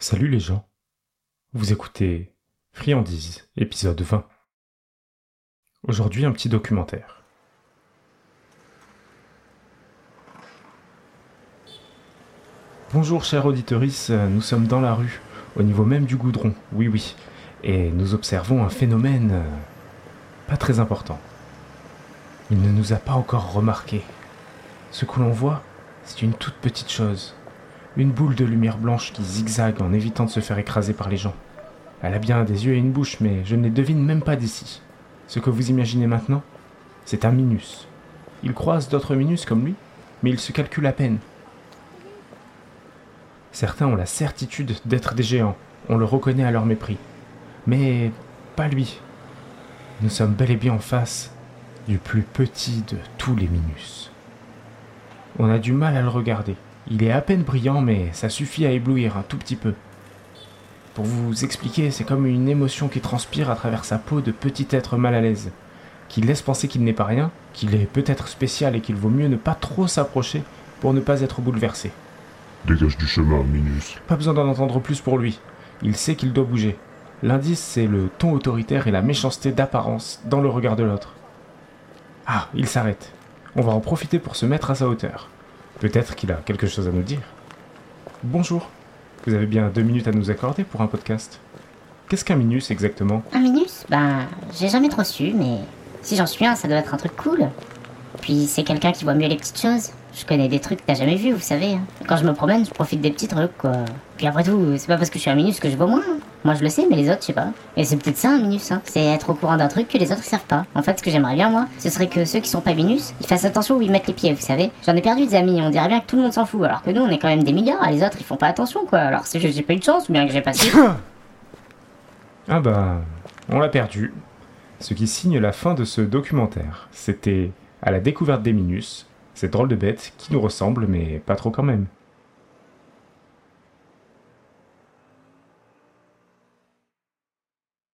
Salut les gens. Vous écoutez Friandise, épisode 20. Aujourd'hui, un petit documentaire. Bonjour chère auditorice, nous sommes dans la rue, au niveau même du goudron, oui oui, et nous observons un phénomène euh, pas très important. Il ne nous a pas encore remarqué. Ce que l'on voit, c'est une toute petite chose. Une boule de lumière blanche qui zigzague en évitant de se faire écraser par les gens. Elle a bien des yeux et une bouche, mais je ne les devine même pas d'ici. Ce que vous imaginez maintenant, c'est un Minus. Il croise d'autres Minus comme lui, mais il se calcule à peine. Certains ont la certitude d'être des géants, on le reconnaît à leur mépris. Mais pas lui. Nous sommes bel et bien en face du plus petit de tous les Minus. On a du mal à le regarder. Il est à peine brillant, mais ça suffit à éblouir un tout petit peu. Pour vous expliquer, c'est comme une émotion qui transpire à travers sa peau de petit être mal à l'aise, qui laisse penser qu'il n'est pas rien, qu'il est peut-être spécial et qu'il vaut mieux ne pas trop s'approcher pour ne pas être bouleversé. Dégage du chemin, Minus. Pas besoin d'en entendre plus pour lui. Il sait qu'il doit bouger. L'indice, c'est le ton autoritaire et la méchanceté d'apparence dans le regard de l'autre. Ah, il s'arrête. On va en profiter pour se mettre à sa hauteur. Peut-être qu'il a quelque chose à nous dire. Bonjour. Vous avez bien deux minutes à nous accorder pour un podcast. Qu'est-ce qu'un minus exactement? Un minus? Ben, j'ai jamais trop su, mais si j'en suis un, ça doit être un truc cool. Puis c'est quelqu'un qui voit mieux les petites choses. Je connais des trucs que t'as jamais vus, vous savez. hein. Quand je me promène, je profite des petits trucs, quoi. Puis après tout, c'est pas parce que je suis un minus que je vois moins. hein. Moi je le sais, mais les autres, je sais pas. Et c'est peut-être ça un minus, hein. C'est être au courant d'un truc que les autres savent pas. En fait, ce que j'aimerais bien, moi, ce serait que ceux qui sont pas minus, ils fassent attention où ils mettent les pieds, vous savez. J'en ai perdu des amis, on dirait bien que tout le monde s'en fout, alors que nous, on est quand même des milliards, les autres, ils font pas attention, quoi. Alors c'est que j'ai pas eu de chance, ou bien que j'ai pas su. Ah bah, on l'a perdu. Ce qui signe la fin de ce documentaire. C'était à la découverte des minus, ces drôles de bêtes qui nous ressemblent, mais pas trop quand même.